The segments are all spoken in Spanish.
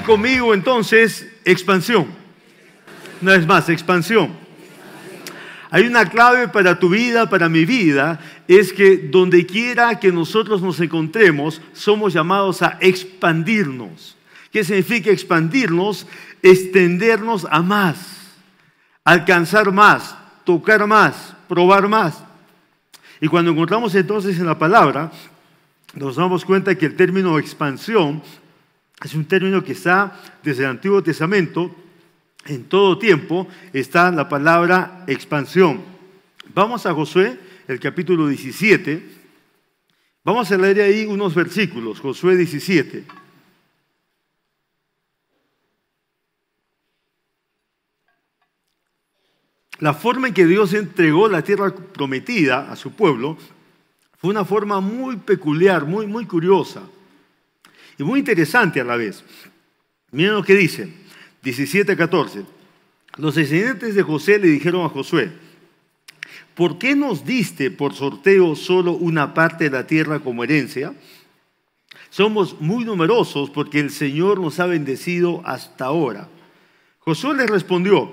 Conmigo entonces expansión. Una vez más, expansión. Hay una clave para tu vida, para mi vida, es que donde quiera que nosotros nos encontremos, somos llamados a expandirnos. ¿Qué significa expandirnos? Extendernos a más, alcanzar más, tocar más, probar más. Y cuando encontramos entonces en la palabra, nos damos cuenta que el término expansión es un término que está desde el Antiguo Testamento, en todo tiempo está la palabra expansión. Vamos a Josué, el capítulo 17. Vamos a leer ahí unos versículos, Josué 17. La forma en que Dios entregó la tierra prometida a su pueblo fue una forma muy peculiar, muy, muy curiosa y muy interesante a la vez. Miren lo que dice, 17-14. Los descendientes de José le dijeron a Josué, ¿por qué nos diste por sorteo solo una parte de la tierra como herencia? Somos muy numerosos porque el Señor nos ha bendecido hasta ahora. Josué les respondió,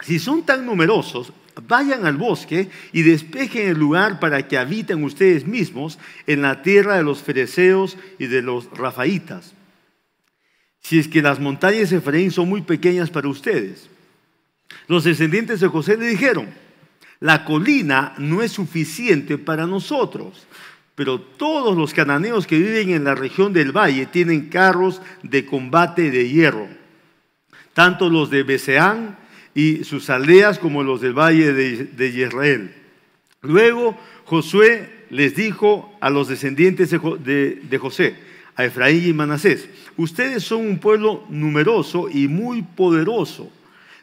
si son tan numerosos, vayan al bosque y despejen el lugar para que habiten ustedes mismos en la tierra de los fereceos y de los rafaitas. Si es que las montañas de Efraín son muy pequeñas para ustedes. Los descendientes de José le dijeron, la colina no es suficiente para nosotros, pero todos los cananeos que viven en la región del valle tienen carros de combate de hierro, tanto los de Beseán y sus aldeas como los del valle de, Israel. Luego Josué les dijo a los descendientes de, José, a Efraín y Manasés, ustedes son un pueblo numeroso y muy poderoso.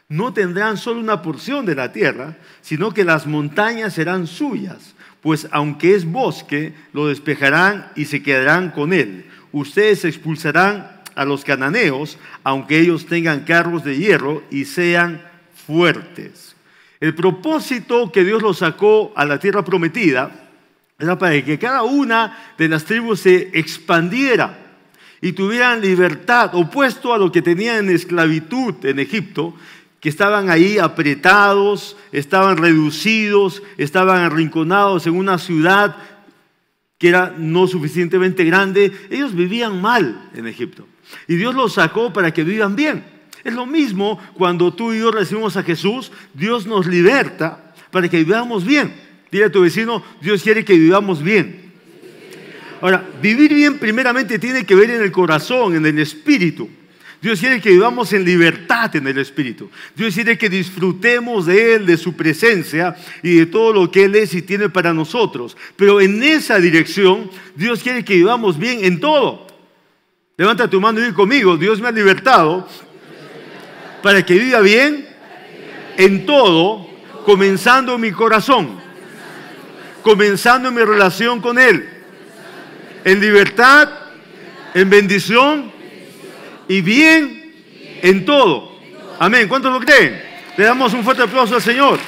No tendrán solo una porción de la tierra, sino que las montañas serán suyas, pues aunque es bosque, lo despejarán y se quedarán con él. Ustedes expulsarán a los cananeos, aunque ellos tengan carros de hierro y sean fuertes. El propósito que Dios los sacó a la tierra prometida era para que cada una de las tribus se expandiera y tuvieran libertad, opuesto a lo que tenían en esclavitud en Egipto, que estaban ahí apretados, estaban reducidos, estaban arrinconados en una ciudad que era no suficientemente grande. Ellos vivían mal en Egipto. Y Dios los sacó para que vivan bien. Es lo mismo cuando tú y yo recibimos a Jesús, Dios nos liberta para que vivamos bien. Dile a tu vecino, Dios quiere que vivamos bien. Ahora, vivir bien primeramente tiene que ver en el corazón, en el espíritu. Dios quiere que vivamos en libertad en el Espíritu. Dios quiere que disfrutemos de Él, de su presencia y de todo lo que Él es y tiene para nosotros. Pero en esa dirección, Dios quiere que vivamos bien en todo. Levanta tu mano y di conmigo, Dios me ha libertado para que viva bien en todo, comenzando en mi corazón, comenzando en mi relación con Él, en libertad, en bendición y bien en todo. Amén. ¿Cuántos lo creen? Le damos un fuerte aplauso al Señor.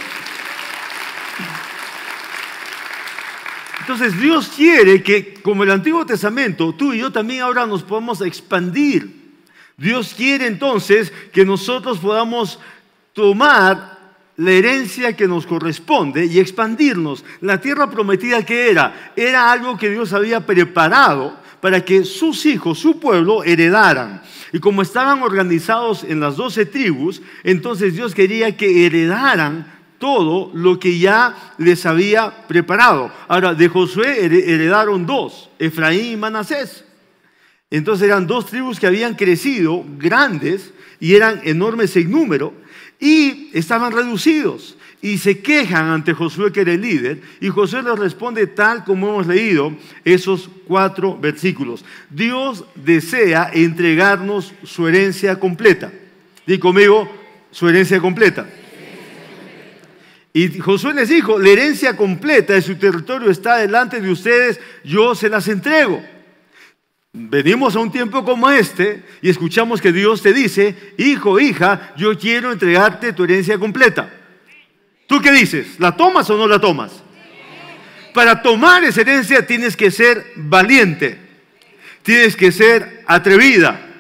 Entonces Dios quiere que, como el Antiguo Testamento, tú y yo también ahora nos podamos expandir Dios quiere entonces que nosotros podamos tomar la herencia que nos corresponde y expandirnos. La tierra prometida que era, era algo que Dios había preparado para que sus hijos, su pueblo, heredaran. Y como estaban organizados en las doce tribus, entonces Dios quería que heredaran todo lo que ya les había preparado. Ahora, de Josué heredaron dos, Efraín y Manasés. Entonces eran dos tribus que habían crecido grandes y eran enormes en número y estaban reducidos y se quejan ante Josué que era el líder y Josué les responde tal como hemos leído esos cuatro versículos. Dios desea entregarnos su herencia completa. Di conmigo, su herencia completa. Y Josué les dijo, la herencia completa de su territorio está delante de ustedes, yo se las entrego. Venimos a un tiempo como este y escuchamos que Dios te dice, hijo, hija, yo quiero entregarte tu herencia completa. ¿Tú qué dices? ¿La tomas o no la tomas? Para tomar esa herencia tienes que ser valiente, tienes que ser atrevida,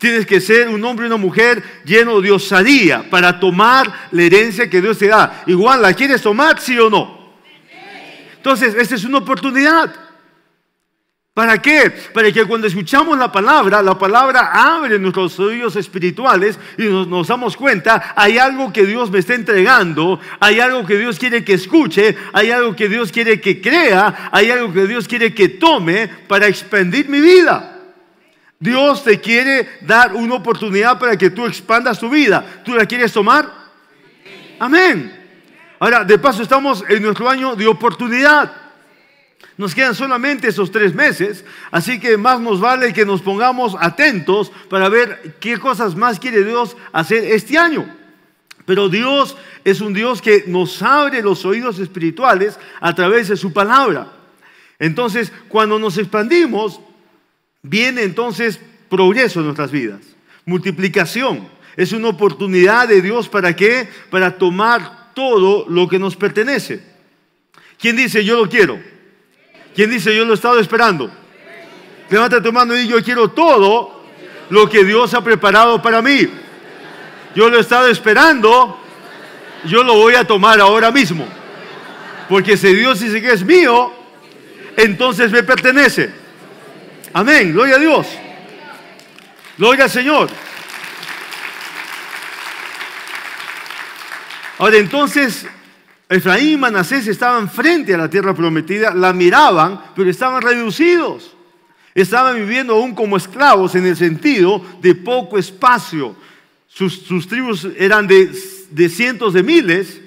Tienes que ser un hombre y una mujer lleno de osadía para tomar la herencia que Dios te da. Igual, ¿la quieres tomar, sí o no? Entonces, esta es una oportunidad. ¿Para qué? Para que cuando escuchamos la palabra, la palabra abre nuestros oídos espirituales y nos, damos cuenta, hay algo que Dios me está entregando, hay algo que Dios quiere que escuche, hay algo que Dios quiere que crea, hay algo que Dios quiere que tome para expandir mi vida. Dios te quiere dar una oportunidad para que tú expandas tu vida. ¿Tú la quieres tomar? Amén. Ahora, de paso, estamos en nuestro año de oportunidad. Nos quedan solamente esos tres meses, así que más nos vale que nos pongamos atentos para ver qué cosas más quiere Dios hacer este año. Pero Dios es un Dios que nos abre los oídos espirituales a través de su palabra. Entonces, cuando nos expandimos, Viene entonces progreso en nuestras vidas, multiplicación. Es una oportunidad de Dios para qué? Para tomar todo lo que nos pertenece. ¿Quién dice yo lo quiero? ¿Quién dice yo lo he estado esperando? Levanta tu mano y yo quiero todo lo que Dios ha preparado para mí. Yo lo he estado esperando, yo lo voy a tomar ahora mismo. Porque si Dios dice que es mío, entonces me pertenece. Amén, gloria a Dios. Gloria al Señor. Ahora entonces, Efraín y Manasés estaban frente a la tierra prometida, la miraban, pero estaban reducidos. Estaban viviendo aún como esclavos en el sentido de poco espacio. Sus, tribus eran de, de cientos de miles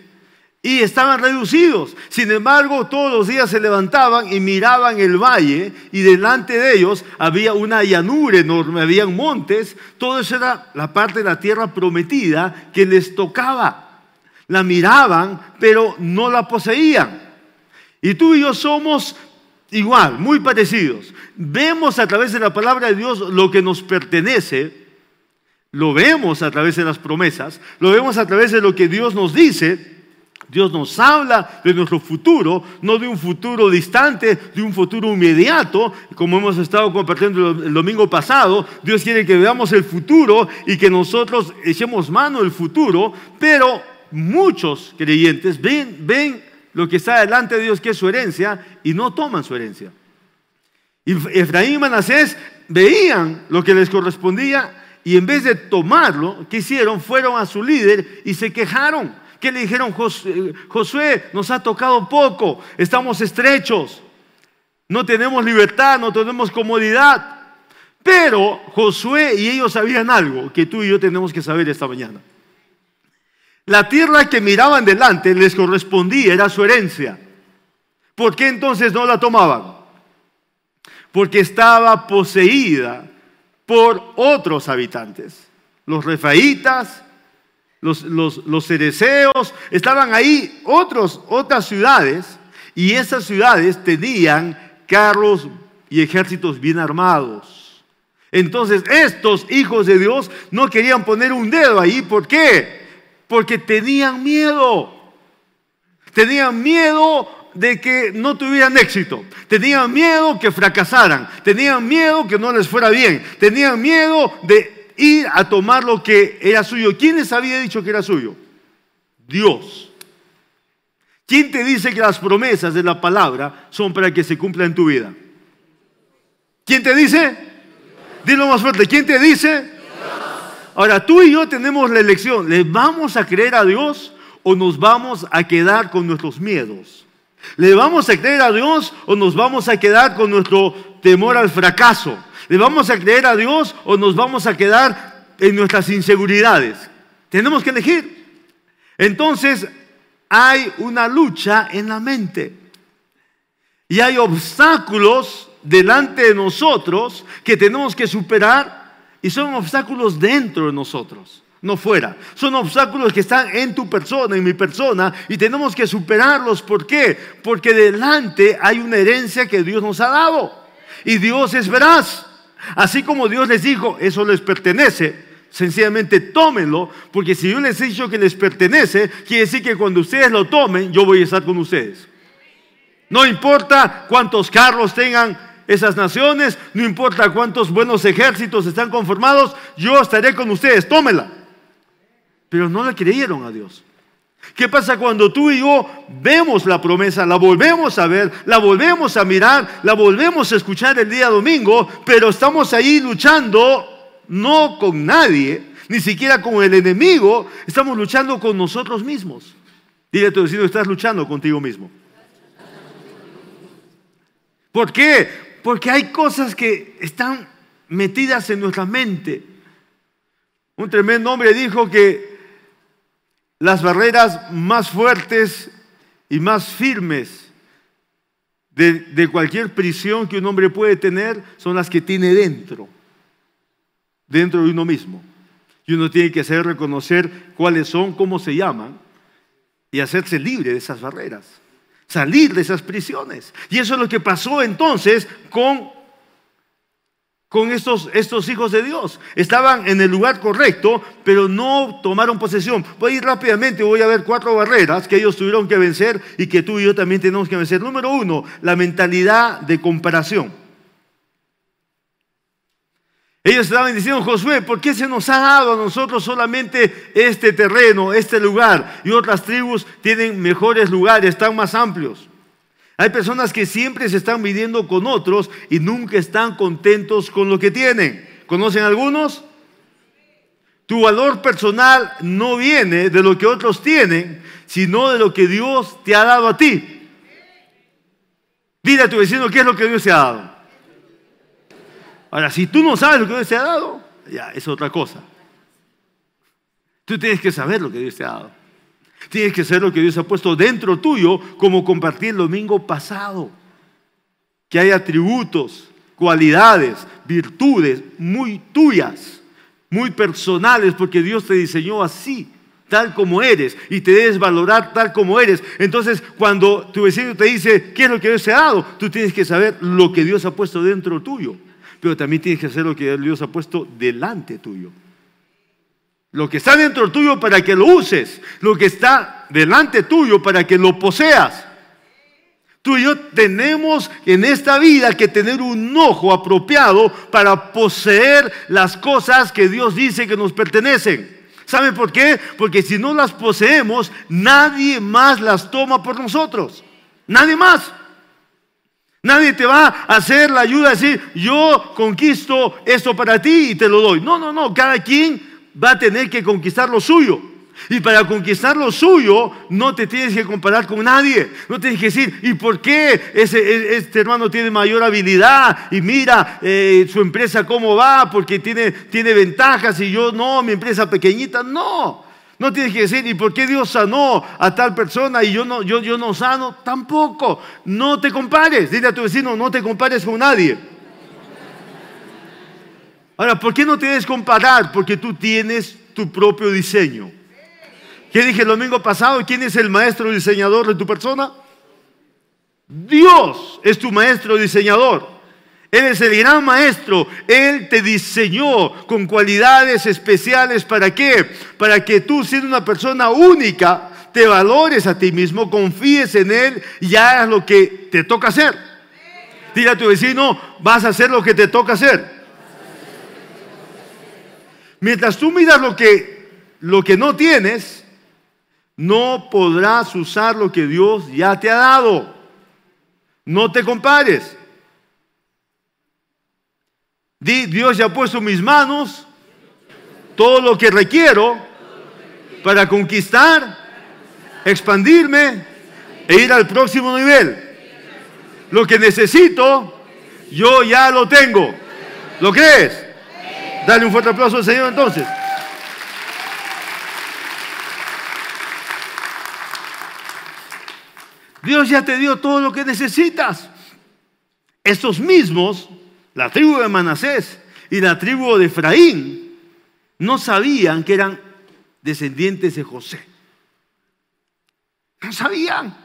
y estaban reducidos. Sin embargo, todos los días se levantaban y miraban el valle y delante de ellos había una llanura enorme, habían montes. Todo eso era la parte de la tierra prometida que les tocaba. La miraban, pero no la poseían. Y tú y yo somos igual, muy parecidos. Vemos a través de la palabra de Dios lo que nos pertenece. Lo vemos a través de las promesas, lo vemos a través de lo que Dios nos dice, Dios nos habla de nuestro futuro, no de un futuro distante, de un futuro inmediato, como hemos estado compartiendo el domingo pasado. Dios quiere que veamos el futuro y que nosotros echemos mano del futuro, pero muchos creyentes ven, ven lo que está delante de Dios, que es su herencia, y no toman su herencia. Efraín y Manasés veían lo que les correspondía y en vez de tomarlo, ¿qué hicieron? Fueron a su líder y se quejaron. ¿Qué le dijeron? Eh, Josué, nos ha tocado poco, estamos estrechos, no tenemos libertad, no tenemos comodidad. Pero Josué y ellos sabían algo que tú y yo tenemos que saber esta mañana. La tierra que miraban delante les correspondía, era su herencia. ¿Por qué entonces no la tomaban? Porque estaba poseída por otros habitantes, los refaítas, los, los, cereceos, estaban ahí otros, otras ciudades y esas ciudades tenían carros y ejércitos bien armados. Entonces estos hijos de Dios no querían poner un dedo ahí. ¿Por qué? Porque tenían miedo. Tenían miedo de que no tuvieran éxito. Tenían miedo que fracasaran. Tenían miedo que no les fuera bien. Tenían miedo de ir a tomar lo que era suyo. ¿Quién les había dicho que era suyo? Dios. ¿Quién te dice que las promesas de la palabra son para que se cumplan en tu vida? ¿Quién te dice? Dilo más fuerte. ¿Quién te dice? Ahora, tú y yo tenemos la elección. ¿Le vamos a creer a Dios o nos vamos a quedar con nuestros miedos? ¿Le vamos a creer a Dios o nos vamos a quedar con nuestro temor al fracaso? ¿Le vamos a creer a Dios o nos vamos a quedar en nuestras inseguridades? Tenemos que elegir. Entonces, hay una lucha en la mente. Y hay obstáculos delante de nosotros que tenemos que superar y son obstáculos dentro de nosotros, no fuera. Son obstáculos que están en tu persona, en mi persona, y tenemos que superarlos. ¿Por qué? Porque delante hay una herencia que Dios nos ha dado. Y Dios es veraz. Así como Dios les dijo, eso les pertenece, sencillamente tómenlo, porque si yo les he dicho que les pertenece, quiere decir que cuando ustedes lo tomen, yo voy a estar con ustedes. No importa cuántos carros tengan esas naciones, no importa cuántos buenos ejércitos están conformados, yo estaré con ustedes, tómela. Pero no le creyeron a Dios. ¿Qué pasa cuando tú y yo vemos la promesa, la volvemos a ver, la volvemos a mirar, la volvemos a escuchar el día domingo, pero estamos ahí luchando no con nadie, ni siquiera con el enemigo, estamos luchando con nosotros mismos. Dile a tu vecino, estás luchando contigo mismo. ¿Por qué? Porque hay cosas que están metidas en nuestra mente. Un tremendo hombre dijo que las barreras más fuertes y más firmes de, cualquier prisión que un hombre puede tener son las que tiene dentro, dentro de uno mismo. Y uno tiene que hacer reconocer cuáles son, cómo se llaman, y hacerse libre de esas barreras salir de esas prisiones. Y eso es lo que pasó entonces con, con estos, estos hijos de Dios. Estaban en el lugar correcto, pero no tomaron posesión. Voy a ir rápidamente, voy a ver cuatro barreras que ellos tuvieron que vencer y que tú y yo también tenemos que vencer. Número uno, la mentalidad de comparación. Ellos estaban diciendo, Josué, ¿por qué se nos ha dado a nosotros solamente este terreno, este lugar? Y otras tribus tienen mejores lugares, están más amplios. Hay personas que siempre se están midiendo con otros y nunca están contentos con lo que tienen. ¿Conocen algunos? Tu valor personal no viene de lo que otros tienen, sino de lo que Dios te ha dado a ti. Dile a tu vecino qué es lo que Dios te ha dado. Ahora, si tú no sabes lo que Dios te ha dado, ya es otra cosa. Tú tienes que saber lo que Dios te ha dado. Tienes que saber lo que Dios ha puesto dentro tuyo, como compartí el domingo pasado. Que hay atributos, cualidades, virtudes muy tuyas, muy personales, porque Dios te diseñó así, tal como eres, y te debes valorar tal como eres. Entonces, cuando tu vecino te dice, ¿qué es lo que Dios te ha dado? Tú tienes que saber lo que Dios ha puesto dentro tuyo pero también tienes que hacer lo que Dios ha puesto delante tuyo. Lo que está dentro tuyo para que lo uses, lo que está delante tuyo para que lo poseas. Tú y yo tenemos en esta vida que tener un ojo apropiado para poseer las cosas que Dios dice que nos pertenecen. ¿Saben por qué? Porque si no las poseemos, nadie más las toma por nosotros. Nadie más. Nadie te va a hacer la ayuda a decir, yo conquisto esto para ti y te lo doy. No, no, no, cada quien va a tener que conquistar lo suyo. Y para conquistar lo suyo, no te tienes que comparar con nadie. No tienes que decir, ¿y por qué ese, e, este hermano tiene mayor habilidad? Y mira eh, su empresa cómo va, porque tiene, tiene ventajas y yo no, mi empresa pequeñita. No, no tienes que decir, ¿y por qué Dios sanó a tal persona y yo no, yo, yo no sano? Tampoco. No te compares. Dile a tu vecino, no te compares con nadie. Ahora, ¿por qué no te debes comparar? Porque tú tienes tu propio diseño. ¿Qué dije el domingo pasado? ¿Quién es el maestro diseñador de tu persona? Dios es tu maestro diseñador. Él es el gran maestro. Él te diseñó con cualidades especiales. ¿Para qué? Para que tú, siendo una persona única, te valores a ti mismo, confíes en Él y hagas lo que te toca hacer. Dile a tu vecino, vas a hacer lo que te toca hacer. Mientras tú miras lo que, lo que no tienes, no podrás usar lo que Dios ya te ha dado. No te compares. Dios ya ha puesto en mis manos todo lo que requiero para conquistar, expandirme e ir al próximo nivel. Lo que necesito, yo ya lo tengo. ¿Lo crees? Dale un fuerte aplauso al Señor entonces. Dios ya te dio todo lo que necesitas. Estos mismos la tribu de Manasés y la tribu de Efraín no sabían que eran descendientes de José. No sabían.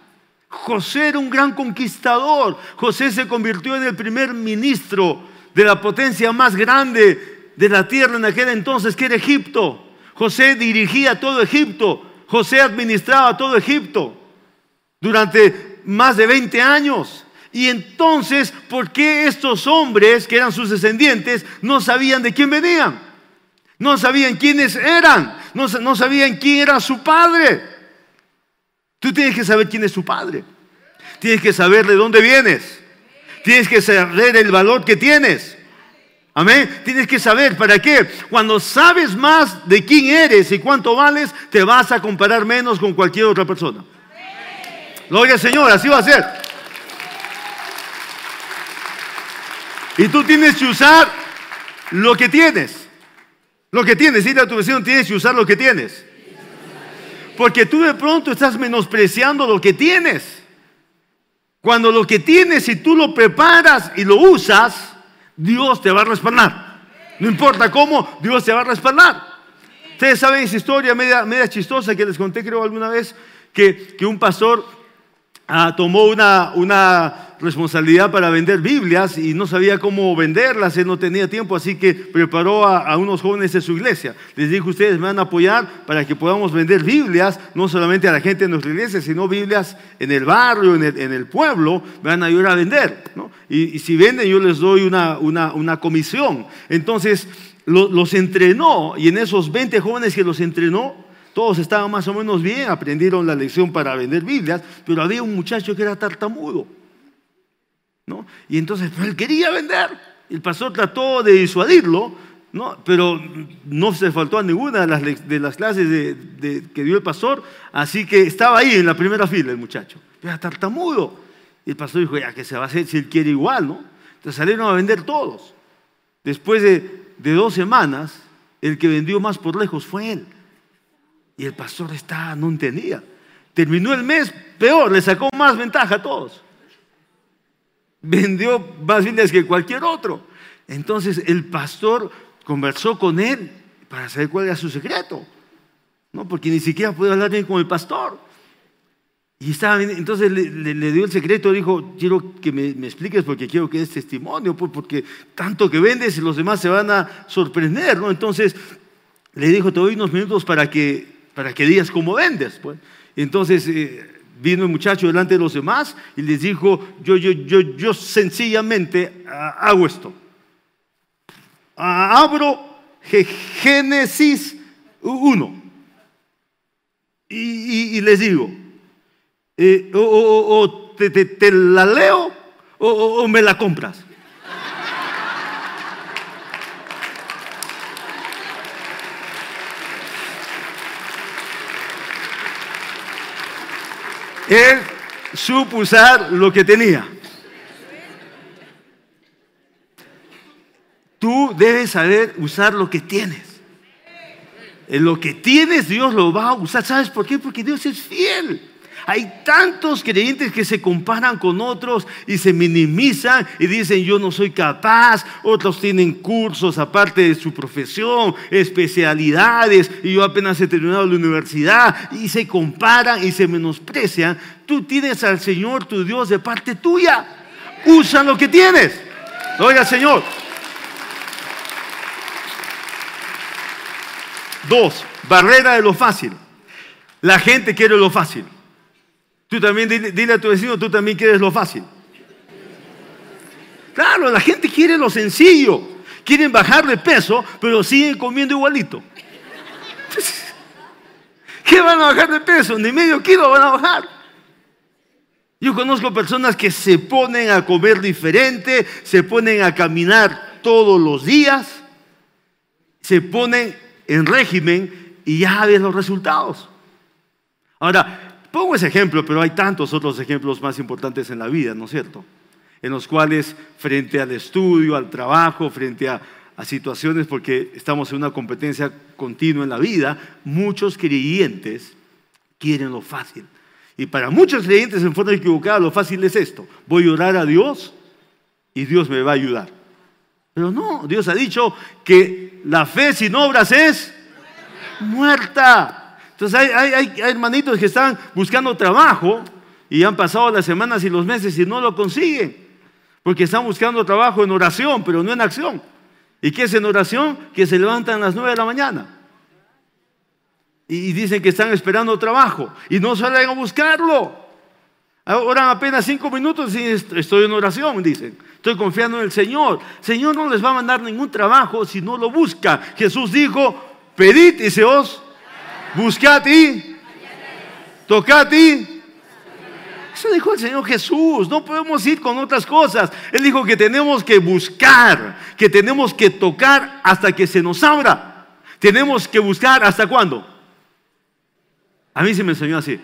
José era un gran conquistador. José se convirtió en el primer ministro de la potencia más grande de la tierra en aquel entonces, que era Egipto. José dirigía todo Egipto. José administraba todo Egipto durante más de 20 años. Y entonces, ¿por qué estos hombres, que eran sus descendientes, no sabían de quién venían? No sabían quiénes eran, no, sabían quién era su padre. Tú tienes que saber quién es su padre. Tienes que saber de dónde vienes. Tienes que saber el valor que tienes. Amén. Tienes que saber para qué. Cuando sabes más de quién eres y cuánto vales, te vas a comparar menos con cualquier otra persona. Gloria al Señor, así va a ser. Y tú tienes que usar lo que tienes. Lo que tienes. Dile a tu vecino, tienes que usar lo que tienes. Porque tú de pronto estás menospreciando lo que tienes. Cuando lo que tienes, si tú lo preparas y lo usas, Dios te va a respaldar. No importa cómo, Dios te va a respaldar. Ustedes saben esa historia media, media chistosa que les conté creo alguna vez, que, que un pastor ah, tomó una, una responsabilidad para vender Biblias y no sabía cómo venderlas, él no tenía tiempo, así que preparó a, unos jóvenes de su iglesia. Les dijo, ustedes me van a apoyar para que podamos vender Biblias, no solamente a la gente de nuestra iglesia, sino Biblias en el barrio, en el, pueblo, me van a ayudar a vender. Y, si venden, yo les doy una, una, comisión. Entonces, los entrenó y en esos 20 jóvenes que los entrenó, todos estaban más o menos bien, aprendieron la lección para vender Biblias, pero había un muchacho que era tartamudo. Y entonces él quería vender. El pastor trató de disuadirlo, ¿no? pero no se faltó a ninguna de las, clases que dio el pastor, así que estaba ahí en la primera fila el muchacho. Era tartamudo. Y el pastor dijo, ya que se va a hacer si él quiere igual, ¿no? Entonces salieron a vender todos. Después de, de dos semanas, el que vendió más por lejos fue él. Y el pastor está, no entendía. Terminó el mes peor, le sacó más ventaja a todos vendió más Biblias que cualquier otro. Entonces el pastor conversó con él para saber cuál era su secreto. ¿no? Porque ni siquiera puede hablar bien con el pastor. Y estaba, entonces le, dio el secreto, dijo, quiero que me, expliques porque quiero que des testimonio, pues, porque tanto que vendes los demás se van a sorprender, ¿no? Entonces le dijo, te doy unos minutos para que, para que digas cómo vendes. Pues. Entonces eh, Vino el muchacho delante de los demás y les dijo, yo, yo, yo, yo sencillamente ah, hago esto. Ah, abro Génesis 1 y, les digo, eh, o, te, la leo o me la compras. Él supo usar lo que tenía. Tú debes saber usar lo que tienes. En lo que tienes Dios lo va a usar. ¿Sabes por qué? Porque Dios es fiel. Hay tantos creyentes que se comparan con otros y se minimizan y dicen yo no soy capaz. Otros tienen cursos aparte de su profesión, especialidades y yo apenas he terminado la universidad y se comparan y se menosprecian. Tú tienes al Señor tu Dios de parte tuya. Usa lo que tienes. Oiga Señor. Dos, barrera de lo fácil. La gente quiere lo fácil. Tú también dile, a tu vecino, tú también quieres lo fácil. Claro, la gente quiere lo sencillo. Quieren bajar de peso, pero siguen comiendo igualito. ¿Qué van a bajar de peso? Ni medio kilo van a bajar. Yo conozco personas que se ponen a comer diferente, se ponen a caminar todos los días, se ponen en régimen y ya ven los resultados. Ahora, Pongo ese ejemplo, pero hay tantos otros ejemplos más importantes en la vida, ¿no es cierto? En los cuales frente al estudio, al trabajo, frente a, situaciones, porque estamos en una competencia continua en la vida, muchos creyentes quieren lo fácil. Y para muchos creyentes en forma equivocada, lo fácil es esto. Voy a orar a Dios y Dios me va a ayudar. Pero no, Dios ha dicho que la fe sin obras es muerta. Entonces hay, hermanitos que están buscando trabajo y han pasado las semanas y los meses y no lo consiguen. Porque están buscando trabajo en oración, pero no en acción. ¿Y qué es en oración? Que se levantan a las nueve de la mañana. Y dicen que están esperando trabajo. Y no salen a buscarlo. Oran apenas cinco minutos y estoy en oración, dicen. Estoy confiando en el Señor. Señor no les va a mandar ningún trabajo si no lo busca. Jesús dijo, pedid y se os, buscad y, tocad y. Eso dijo el Señor Jesús. No podemos ir con otras cosas. Él dijo que tenemos que buscar, que tenemos que tocar hasta que se nos abra. Tenemos que buscar hasta cuándo. A mí se me enseñó así.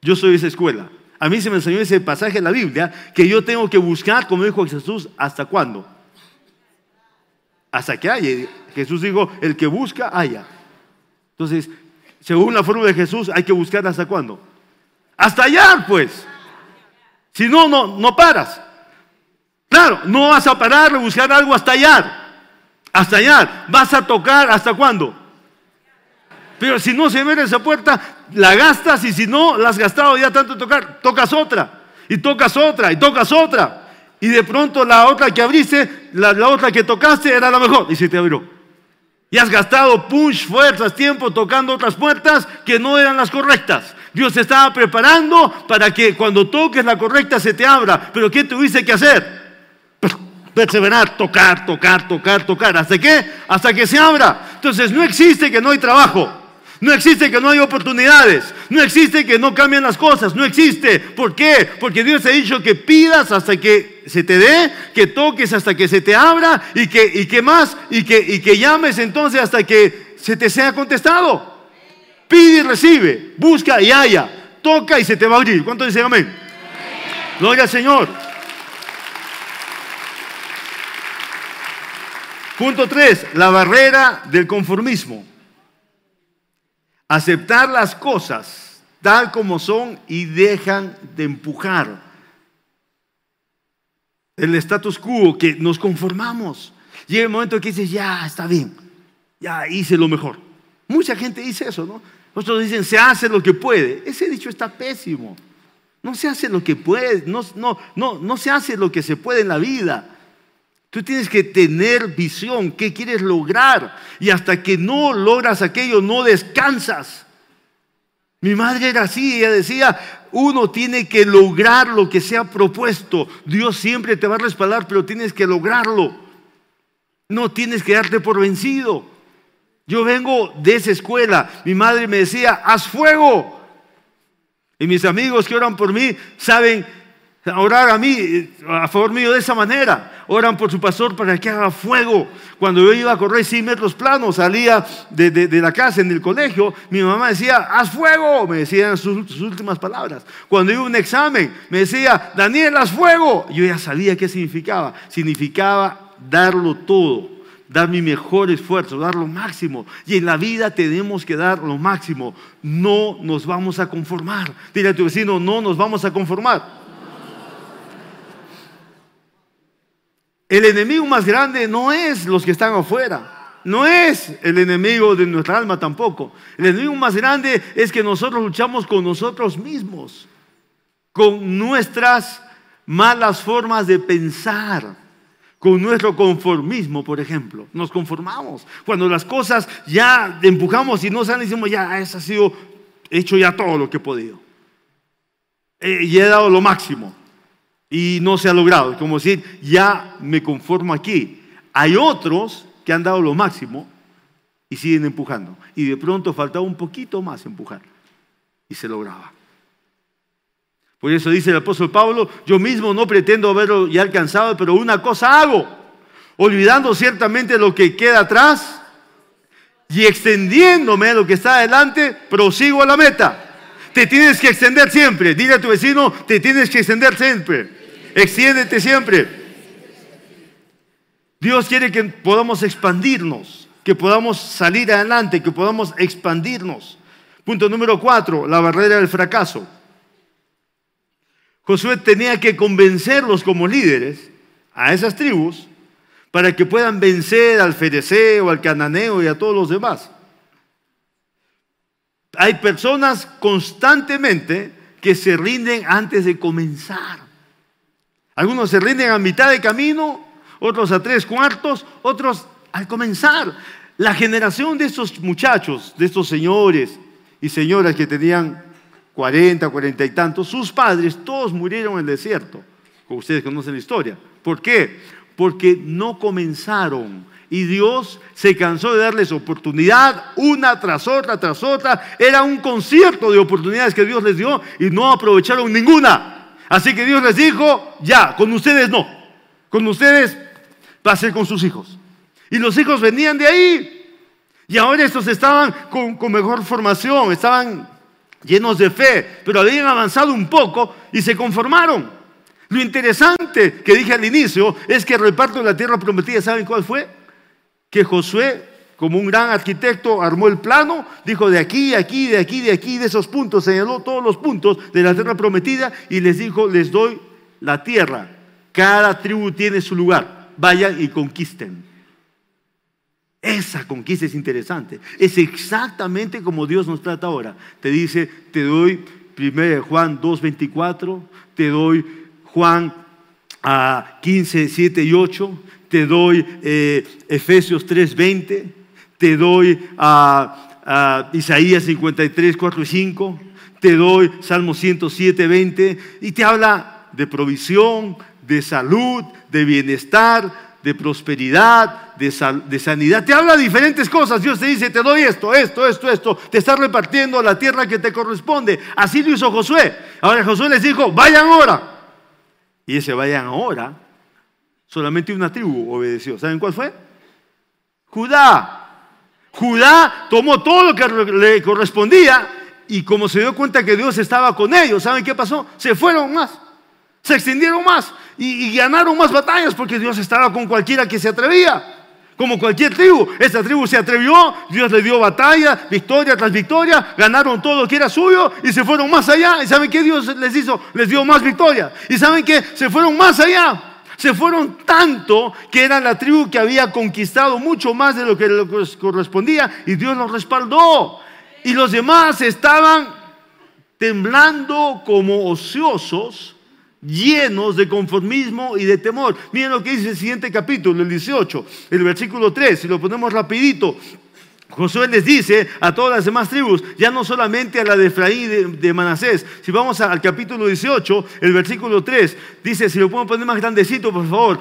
Yo soy de esa escuela. A mí se me enseñó ese pasaje en la Biblia que yo tengo que buscar, como dijo Jesús, ¿hasta cuándo? Hasta que haya. Jesús dijo, el que busca, haya. Entonces, según la fórmula de Jesús, hay que buscar hasta cuándo. Hasta allá, pues. Si no, no, no paras. Claro, no vas a parar de buscar algo hasta allá. Hasta allá. Vas a tocar hasta cuándo. Pero si no se abre esa puerta, la gastas y si no la has gastado ya tanto tocar, tocas otra. Y tocas otra y tocas otra. Y de pronto la otra que abriste, la, otra que tocaste era la mejor y se te abrió. Y has gastado punch, fuerzas, tiempo tocando otras puertas que no eran las correctas. Dios te estaba preparando para que cuando toques la correcta se te abra. Pero ¿qué tuviste que hacer? Perseverar, tocar, tocar, tocar, tocar. ¿Hasta qué? Hasta que se abra. Entonces no existe que no hay trabajo. No existe que no hay oportunidades. No existe que no cambien las cosas. No existe. ¿Por qué? Porque Dios ha dicho que pidas hasta que se te dé, que toques hasta que se te abra y que, y que más, y que, y que llames entonces hasta que se te sea contestado. Pide y recibe. Busca y haya. Toca y se te va a abrir. ¿Cuánto dicen amén? Gloria al Señor. Punto 3. La barrera del conformismo aceptar las cosas tal como son y dejan de empujar el status quo, que nos conformamos. Llega el momento que dices, ya está bien, ya hice lo mejor. Mucha gente dice eso, ¿no? Otros dicen, se hace lo que puede. Ese dicho está pésimo. No se hace lo que puede, no, no, no, no se hace lo que se puede en la vida. Tú tienes que tener visión, qué quieres lograr. Y hasta que no logras aquello, no descansas. Mi madre era así, ella decía, uno tiene que lograr lo que se ha propuesto. Dios siempre te va a respaldar, pero tienes que lograrlo. No tienes que darte por vencido. Yo vengo de esa escuela. Mi madre me decía, haz fuego. Y mis amigos que oran por mí saben orar a mí, a favor mío de esa manera oran por su pastor para que haga fuego. Cuando yo iba a correr 100 metros planos, salía de, la casa en el colegio, mi mamá decía, haz fuego, me decían sus, sus, últimas palabras. Cuando iba a un examen, me decía, Daniel, haz fuego. Yo ya sabía qué significaba. Significaba darlo todo, dar mi mejor esfuerzo, dar lo máximo. Y en la vida tenemos que dar lo máximo. No nos vamos a conformar. Dile a tu vecino, no nos vamos a conformar. El enemigo más grande no es los que están afuera. No es el enemigo de nuestra alma tampoco. El enemigo más grande es que nosotros luchamos con nosotros mismos, con nuestras malas formas de pensar, con nuestro conformismo, por ejemplo. Nos conformamos. Cuando las cosas ya empujamos y no salen, decimos, ya, ha sido hecho ya todo lo que he podido. Eh, y he dado lo máximo y no se ha logrado. Como decir, ya me conformo aquí. Hay otros que han dado lo máximo y siguen empujando. Y de pronto faltaba un poquito más empujar. Y se lograba. Por eso dice el apóstol Pablo, yo mismo no pretendo haberlo ya alcanzado, pero una cosa hago, olvidando ciertamente lo que queda atrás y extendiéndome a lo que está adelante, prosigo a la meta. Te tienes que extender siempre. Dile a tu vecino, te tienes que extender siempre. Extiéndete siempre. Dios quiere que podamos expandirnos, que podamos salir adelante, que podamos expandirnos. Punto número cuatro, la barrera del fracaso. Josué tenía que convencerlos como líderes a esas tribus para que puedan vencer al fereceo, al cananeo y a todos los demás. Hay personas constantemente que se rinden antes de comenzar. Algunos se rinden a mitad de camino, otros a tres cuartos, otros al comenzar. La generación de estos muchachos, de estos señores y señoras que tenían 40, 40 y tantos, sus padres todos murieron en el desierto, como ustedes conocen la historia. ¿Por qué? Porque no comenzaron y Dios se cansó de darles oportunidad una tras otra, tras otra. Era un concierto de oportunidades que Dios les dio y no aprovecharon ninguna. Así que Dios les dijo, ya, con ustedes no. Con ustedes va a ser con sus hijos. Y los hijos venían de ahí. Y ahora estos estaban con, con mejor formación, estaban llenos de fe, pero habían avanzado un poco y se conformaron. Lo interesante que dije al inicio es que el reparto de la tierra prometida, ¿saben cuál fue? que Josué, como un gran arquitecto, armó el plano, dijo de aquí, aquí, de aquí, de aquí, de esos puntos, señaló todos los puntos de la tierra prometida y les dijo, les doy la tierra. Cada tribu tiene su lugar. Vayan y conquisten. Esa conquista es interesante. Es exactamente como Dios nos trata ahora. Te dice, te doy 1 Juan 2.24, te doy Juan a 15, 7 y 8, te doy eh, Efesios 3:20, te doy a, Isaías 53, 4 y 5, te doy Salmo 107, 20, y te habla de provisión, de salud, de bienestar, de prosperidad, de, de, sanidad. Te habla de diferentes cosas. Dios te dice, te doy esto, esto, esto, esto. Te está repartiendo la tierra que te corresponde. Así lo hizo Josué. Ahora Josué les dijo, vayan ahora. Y ese vayan ahora Solamente una tribu obedeció. ¿Saben cuál fue? Judá. Judá tomó todo lo que le correspondía y como se dio cuenta que Dios estaba con ellos, ¿saben qué pasó? Se fueron más, se extendieron más y, ganaron más batallas porque Dios estaba con cualquiera que se atrevía. Como cualquier tribu, esta tribu se atrevió, Dios le dio batalla, victoria tras victoria, ganaron todo lo que era suyo y se fueron más allá. ¿Y saben qué Dios les hizo? Les dio más victoria. ¿Y saben qué? Se fueron más allá se fueron tanto que era la tribu que había conquistado mucho más de lo que les correspondía y Dios los respaldó. Y los demás estaban temblando como ociosos, llenos de conformismo y de temor. Miren lo que dice el siguiente capítulo, el 18, el versículo 3, si lo ponemos rapidito. Josué les dice a todas las demás tribus, ya no solamente a la de Efraín y de, Manasés, si vamos al capítulo 18, el versículo 3, dice, si lo puedo poner más grandecito, por favor.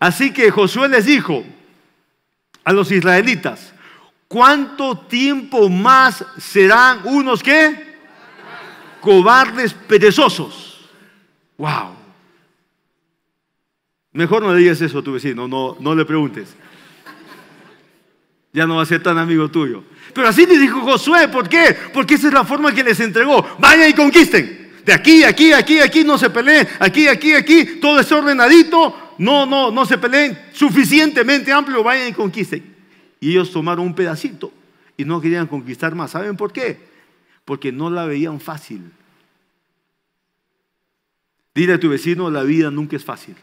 Así que Josué les dijo a los israelitas, ¿cuánto tiempo más serán unos que? Cobardes perezosos. Wow. Mejor no le digas eso a tu vecino, no, no le preguntes ya no va a ser tan amigo tuyo. Pero así le dijo Josué, ¿por qué? Porque esa es la forma que les entregó. Vayan y conquisten. De aquí, aquí, aquí, aquí, no se peleen. Aquí, aquí, aquí, todo es ordenadito. No, no, no se peleen. Suficientemente amplio, vayan y conquisten. Y ellos tomaron un pedacito y no querían conquistar más. ¿Saben por qué? Porque no la veían fácil. Dile a tu vecino, la vida nunca es fácil.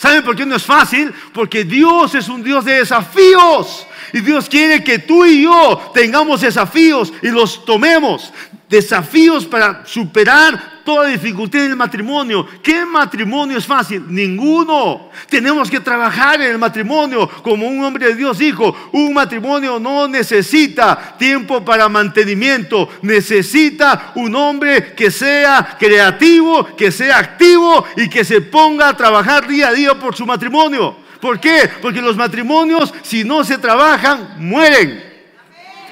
¿Saben por qué no es fácil? Porque Dios es un Dios de desafíos. Y Dios quiere que tú y yo tengamos desafíos y los tomemos. Desafíos para superar toda dificultad en el matrimonio. ¿Qué matrimonio es fácil? Ninguno. Tenemos que trabajar en el matrimonio como un hombre de Dios dijo. Un matrimonio no necesita tiempo para mantenimiento. Necesita un hombre que sea creativo, que sea activo y que se ponga a trabajar día a día por su matrimonio. ¿Por qué? Porque los matrimonios, si no se trabajan, mueren.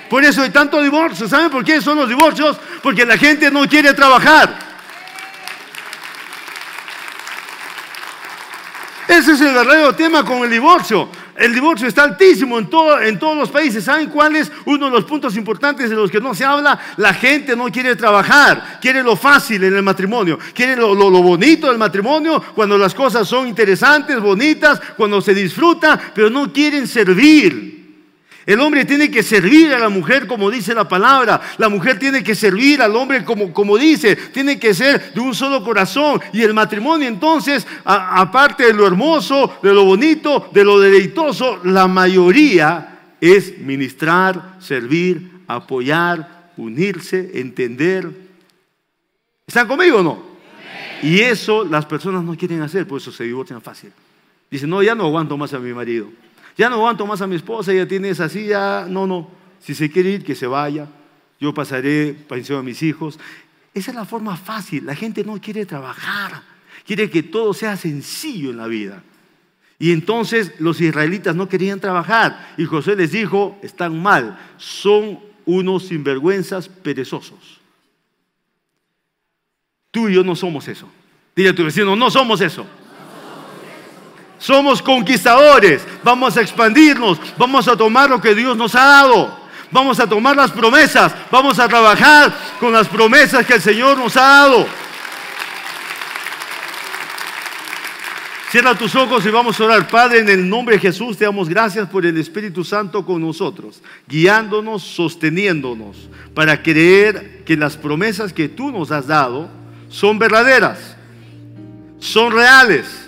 Por eso hay tanto divorcio. ¿Saben por qué son los divorcios? Porque la gente no quiere trabajar. Ese es el verdadero tema con el divorcio. El divorcio está altísimo en, todo, en todos los países. ¿Saben cuál es uno de los puntos importantes de los que no se habla? La gente no quiere trabajar, quiere lo fácil en el matrimonio, quiere lo, lo bonito del matrimonio, cuando las cosas son interesantes, bonitas, cuando se disfruta, pero no quieren servir. El hombre tiene que servir a la mujer como dice la palabra. La mujer tiene que servir al hombre como, como dice. Tiene que ser de un solo corazón. Y el matrimonio entonces, aparte de lo hermoso, de lo bonito, de lo deleitoso, la mayoría es ministrar, servir, apoyar, unirse, entender. ¿Están conmigo o no? Y eso las personas no quieren hacer, por eso se divorcian fácil. Dicen, no, ya no aguanto más a mi marido. Ya no aguanto más a mi esposa, ella tiene esa silla. No, no. Si se quiere ir, que se vaya. yo pasaré pensión a mis hijos. Esa es la forma fácil. La gente no quiere trabajar, quiere que todo sea sencillo en la vida. Y entonces los israelitas no querían trabajar. Y José les dijo, están mal, son unos sinvergüenzas perezosos. Tú y yo no somos eso. Dile a tu vecino, no somos eso. Somos conquistadores. Vamos a expandirnos. Vamos a tomar lo que Dios nos ha dado. Vamos a tomar las promesas. Vamos a trabajar con las promesas que el Señor nos ha dado. Cierra tus ojos y vamos a orar. Padre, en el nombre de Jesús te damos gracias por el Espíritu Santo con nosotros, guiándonos, sosteniéndonos, para creer que las promesas que tú nos has dado son verdaderas, son reales.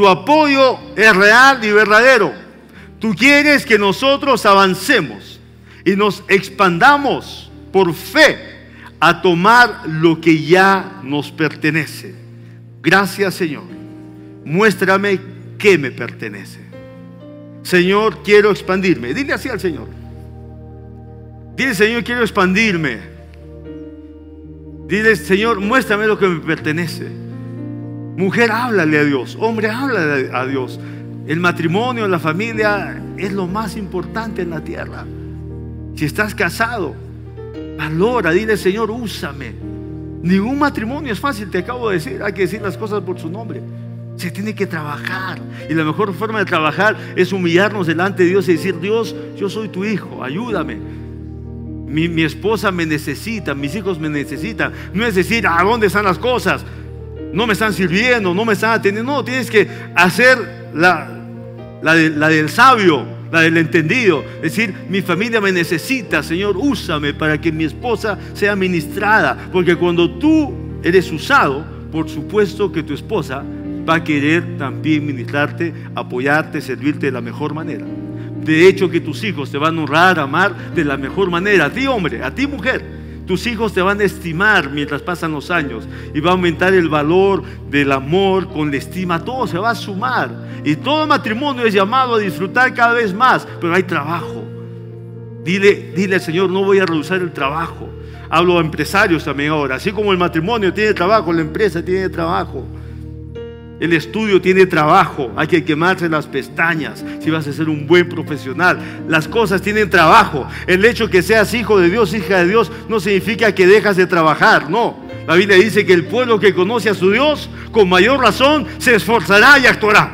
Tu apoyo es real y verdadero. Tú quieres que nosotros avancemos y nos expandamos por fe a tomar lo que ya nos pertenece. Gracias Señor muéstrame qué me pertenece. Señor, quiero expandirme. Dile así al Señor. Dile, Señor, quiero expandirme. Dile, Señor, muéstrame lo que me pertenece. Mujer, háblale a Dios. Hombre, háblale a Dios. El matrimonio, la familia es lo más importante en la tierra. Si estás casado, valora, dile, Señor, úsame. Ningún matrimonio es fácil, te acabo de decir. Hay que decir las cosas por su nombre. Se tiene que trabajar. Y la mejor forma de trabajar es humillarnos delante de Dios y decir, Dios, yo soy tu hijo, ayúdame. Mi, esposa me necesita, mis hijos me necesitan. No es decir, ¿a dónde están las cosas? No me están sirviendo, no me están atendiendo. No, tienes que hacer la, la, del sabio, la del entendido. Es decir, mi familia me necesita, Señor, úsame para que mi esposa sea ministrada. Porque cuando tú eres usado, por supuesto que tu esposa va a querer también ministrarte, apoyarte, servirte de la mejor manera. De hecho, que tus hijos te van a honrar, amar de la mejor manera. A ti, hombre, a ti, mujer. Tus hijos te van a estimar mientras pasan los años y va a aumentar el valor del amor con la estima. Todo se va a sumar. Y todo matrimonio es llamado a disfrutar cada vez más, pero hay trabajo. Dile, dile al Señor, no voy a reducir el trabajo. Hablo a empresarios también ahora. Así como el matrimonio tiene trabajo, la empresa tiene trabajo. El estudio tiene trabajo, hay que quemarse las pestañas si vas a ser un buen profesional. Las cosas tienen trabajo. El hecho que seas hijo de Dios, hija de Dios, no significa que dejas de trabajar, no. La Biblia dice que el pueblo que conoce a su Dios, con mayor razón, se esforzará y actuará.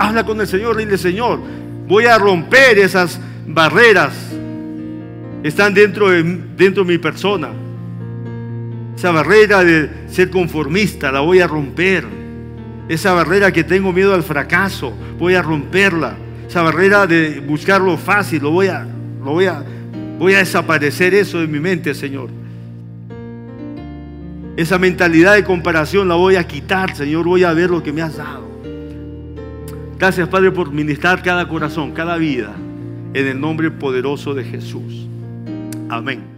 Habla con el Señor, dile Señor, voy a romper esas barreras están dentro de, dentro de mi persona esa barrera de ser conformista la voy a romper. Esa barrera que tengo miedo al fracaso, voy a romperla. Esa barrera de buscar lo fácil, lo voy a, lo voy a, voy a desaparecer eso de mi mente, Señor. Esa mentalidad de comparación la voy a quitar, Señor. Voy a ver lo que me has dado. Gracias, Padre, por ministrar cada corazón, cada vida, en el nombre poderoso de Jesús. Amén.